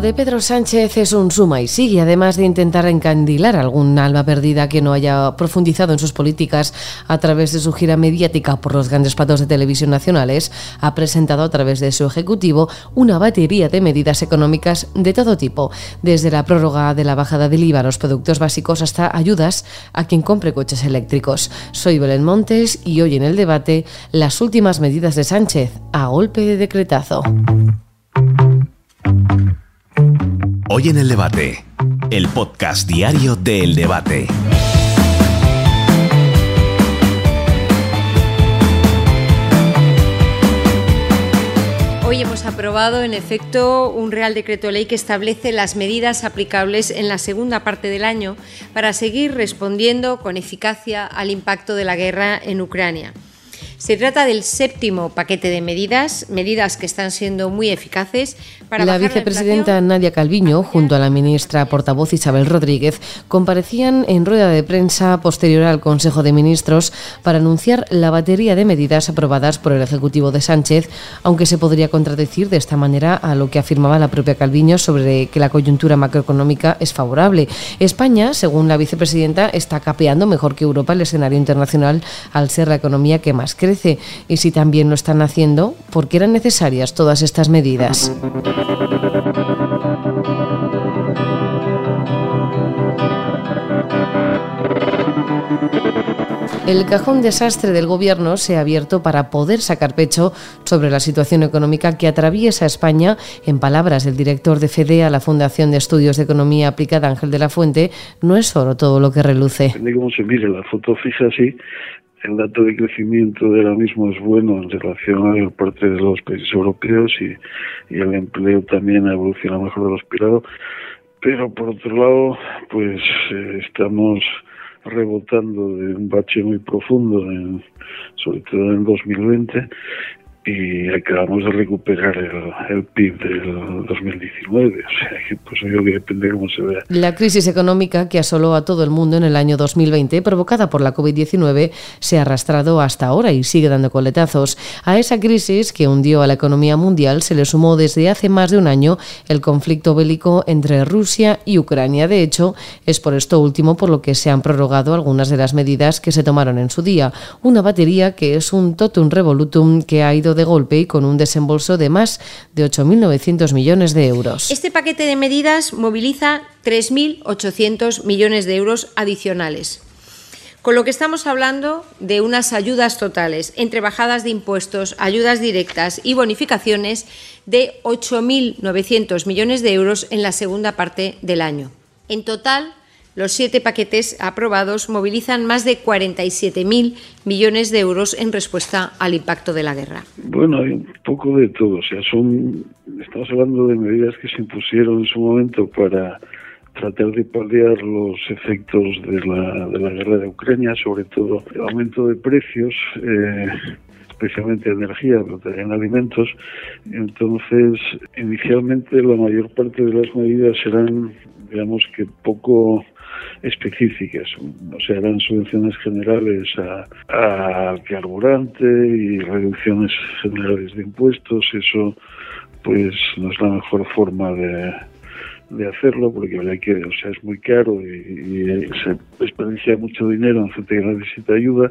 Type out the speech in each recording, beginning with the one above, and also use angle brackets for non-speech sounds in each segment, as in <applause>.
De Pedro Sánchez es un suma y sigue, además de intentar encandilar algún alma perdida que no haya profundizado en sus políticas a través de su gira mediática por los grandes platos de televisión nacionales, ha presentado a través de su ejecutivo una batería de medidas económicas de todo tipo, desde la prórroga de la bajada del IVA a los productos básicos hasta ayudas a quien compre coches eléctricos. Soy Belén Montes y hoy en el debate las últimas medidas de Sánchez a golpe de decretazo. Hoy en el debate, el podcast diario de Debate. Hoy hemos aprobado, en efecto, un Real Decreto Ley que establece las medidas aplicables en la segunda parte del año para seguir respondiendo con eficacia al impacto de la guerra en Ucrania. Se trata del séptimo paquete de medidas, medidas que están siendo muy eficaces para la vicepresidenta Nadia Calviño, junto a la ministra portavoz Isabel Rodríguez, comparecían en rueda de prensa posterior al Consejo de Ministros para anunciar la batería de medidas aprobadas por el Ejecutivo de Sánchez, aunque se podría contradecir de esta manera a lo que afirmaba la propia Calviño sobre que la coyuntura macroeconómica es favorable. España, según la vicepresidenta, está capeando mejor que Europa el escenario internacional al ser la economía que más crece y si también lo están haciendo, ¿por qué eran necesarias todas estas medidas? El cajón desastre del Gobierno se ha abierto para poder sacar pecho sobre la situación económica que atraviesa España. En palabras del director de FEDEA, la Fundación de Estudios de Economía Aplicada, Ángel de la Fuente, no es solo todo lo que reluce. Depende cómo se mire la foto fija, sí, el dato de crecimiento de ahora mismo es bueno en relación a parte de los países europeos y, el empleo también ha evolucionado mejor de lo esperado. Pero por otro lado, pues eh, estamos rebotando de un bache muy profundo, sobre todo en el 2020, y acabamos de recuperar el, PIB del 2019. O sea, que pues yo que depende cómo se vea. La crisis económica que asoló a todo el mundo en el año 2020, provocada por la COVID-19, se ha arrastrado hasta ahora y sigue dando coletazos. A esa crisis que hundió a la economía mundial se le sumó desde hace más de un año el conflicto bélico entre Rusia y Ucrania. De hecho, es por esto último por lo que se han prorrogado algunas de las medidas que se tomaron en su día. Una batería que es un totum revolutum que ha ido golpe y con un desembolso de más de 8.900 millones de euros. Este paquete de medidas moviliza 3.800 millones de euros adicionales. Con lo que estamos hablando de unas ayudas totales entre bajadas de impuestos, ayudas directas y bonificaciones de 8.900 millones de euros en la segunda parte del año. En total, los siete paquetes aprobados movilizan más de 47.000 millones de euros en respuesta al impacto de la guerra. Bueno, hay un poco de todo. O sea, son, estamos hablando de medidas que se impusieron en su momento para tratar de paliar los efectos de la, de la guerra de Ucrania, sobre todo el aumento de precios. Eh, especialmente energía, pero también alimentos. Entonces, inicialmente la mayor parte de las medidas serán, digamos que poco específicas, o sea, eran subvenciones generales a, carburante y reducciones generales de impuestos, eso pues no es la mejor forma de, de hacerlo porque hay que, o sea, es muy caro y, se desperdicia mucho dinero en gente que necesita ayuda.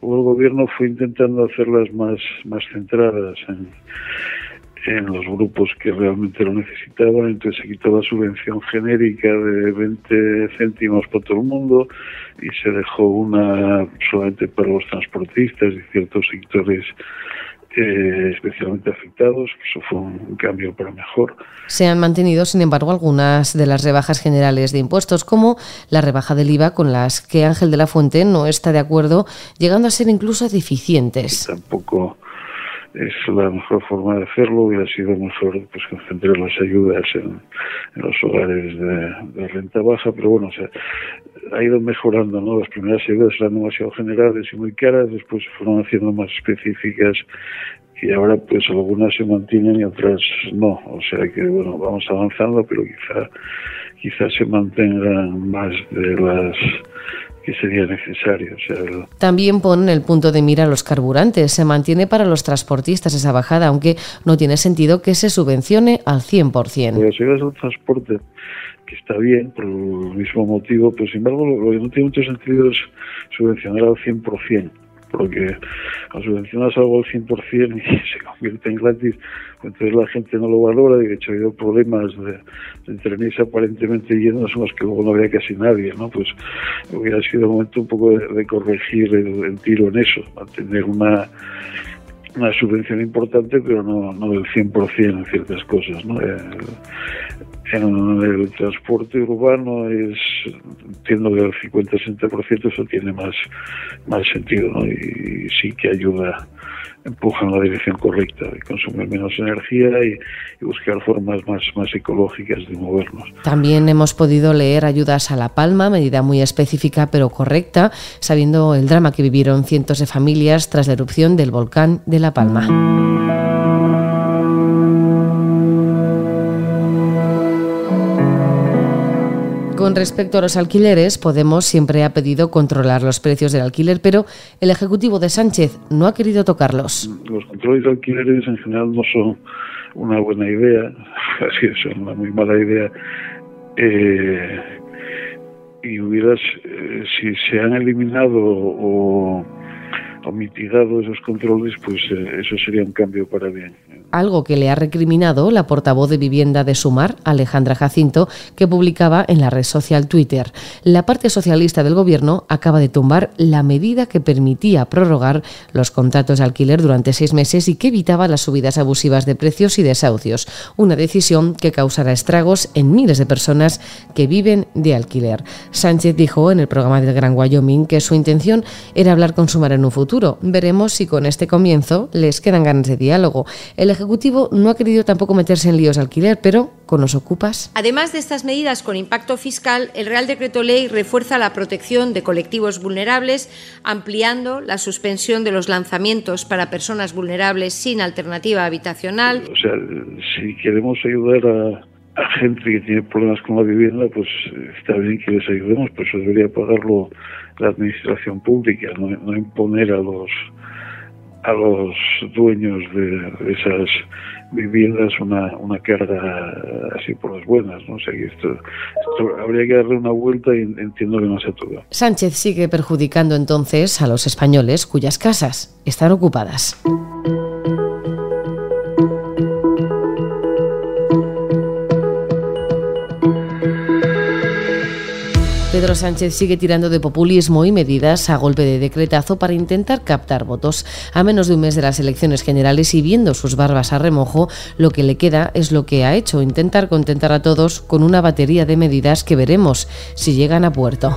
Luego el gobierno fue intentando hacerlas más, más centradas en, en los grupos que realmente lo necesitaban, entonces se quitó la subvención genérica de 20 céntimos por todo el mundo y se dejó una solamente para los transportistas y ciertos sectores eh, especialmente afectados. Eso fue un cambio para mejor. Se han mantenido, sin embargo, algunas de las rebajas generales de impuestos, como la rebaja del IVA, con las que Ángel de la Fuente no está de acuerdo, llegando a ser incluso deficientes. tampoco es la mejor forma de hacerlo, hubiera sido mejor pues concentrar las ayudas en, los hogares de, renta baja, pero bueno, o sea, ha ido mejorando, ¿no? Las primeras ayudas eran demasiado generales y muy caras, después se fueron haciendo más específicas y ahora pues algunas se mantienen y otras no, o sea que bueno, vamos avanzando, pero quizá quizá se mantengan más de las que sería necesario. También ponen el punto de mira los carburantes. Se mantiene para los transportistas esa bajada, aunque no tiene sentido que se subvencione al 100%. Pues si vas al transporte, que está bien por el mismo motivo, pero sin embargo lo, que no tiene mucho sentido es subvencionar al 100% porque cuando subvencionas algo al 100% y <laughs> se convierte en gratis, entonces la gente no lo valora. De hecho, ha habido problemas de, de trenes aparentemente llenos en los que luego no había casi nadie. ¿no? Pues hubiera sido el momento un poco de, corregir el, tiro en eso, mantener una una subvención importante, pero no, no del 100% en ciertas cosas. ¿no? Eh, en el transporte urbano es, entiendo que el 50-60% eso tiene más, más sentido ¿no? y, sí que ayuda, empuja en la dirección correcta de consumir menos energía y, buscar formas más, más ecológicas de movernos. También hemos podido leer ayudas a La Palma, medida muy específica pero correcta, sabiendo el drama que vivieron cientos de familias tras la erupción del volcán de La Palma. Con respecto a los alquileres, Podemos siempre ha pedido controlar los precios del alquiler, pero el Ejecutivo de Sánchez no ha querido tocarlos. Los controles de alquileres en general no son una buena idea, <laughs> así son una muy mala idea. Eh, y hubieras, eh, si se han eliminado o, mitigado esos controles, pues eh, eso sería un cambio para bien algo que le ha recriminado la portavoz de vivienda de Sumar, Alejandra Jacinto, que publicaba en la red social Twitter. La parte socialista del gobierno acaba de tumbar la medida que permitía prorrogar los contratos de alquiler durante seis meses y que evitaba las subidas abusivas de precios y desahucios, una decisión que causará estragos en miles de personas que viven de alquiler. Sánchez dijo en el programa del Gran Wyoming que su intención era hablar con Sumar en un futuro. Veremos si con este comienzo les quedan ganas de diálogo. Ejecutivo no ha querido tampoco meterse en líos de alquiler, pero con los ocupas. Además de estas medidas con impacto fiscal, el Real Decreto Ley refuerza la protección de colectivos vulnerables, ampliando la suspensión de los lanzamientos para personas vulnerables sin alternativa habitacional. O sea, si queremos ayudar a, gente que tiene problemas con la vivienda, pues está bien que les ayudemos, pero eso debería pagarlo la administración pública, no imponer a los a los dueños de, esas viviendas una, una carga así por las buenas. ¿no? sé esto, habría que darle una vuelta y entiendo que no sea todo. Sánchez sigue perjudicando entonces a los españoles cuyas casas están ocupadas. Pedro Sánchez sigue tirando de populismo y medidas a golpe de decretazo para intentar captar votos. A menos de un mes de las elecciones generales y viendo sus barbas a remojo, lo que le queda es lo que ha hecho, intentar contentar a todos con una batería de medidas que veremos si llegan a puerto.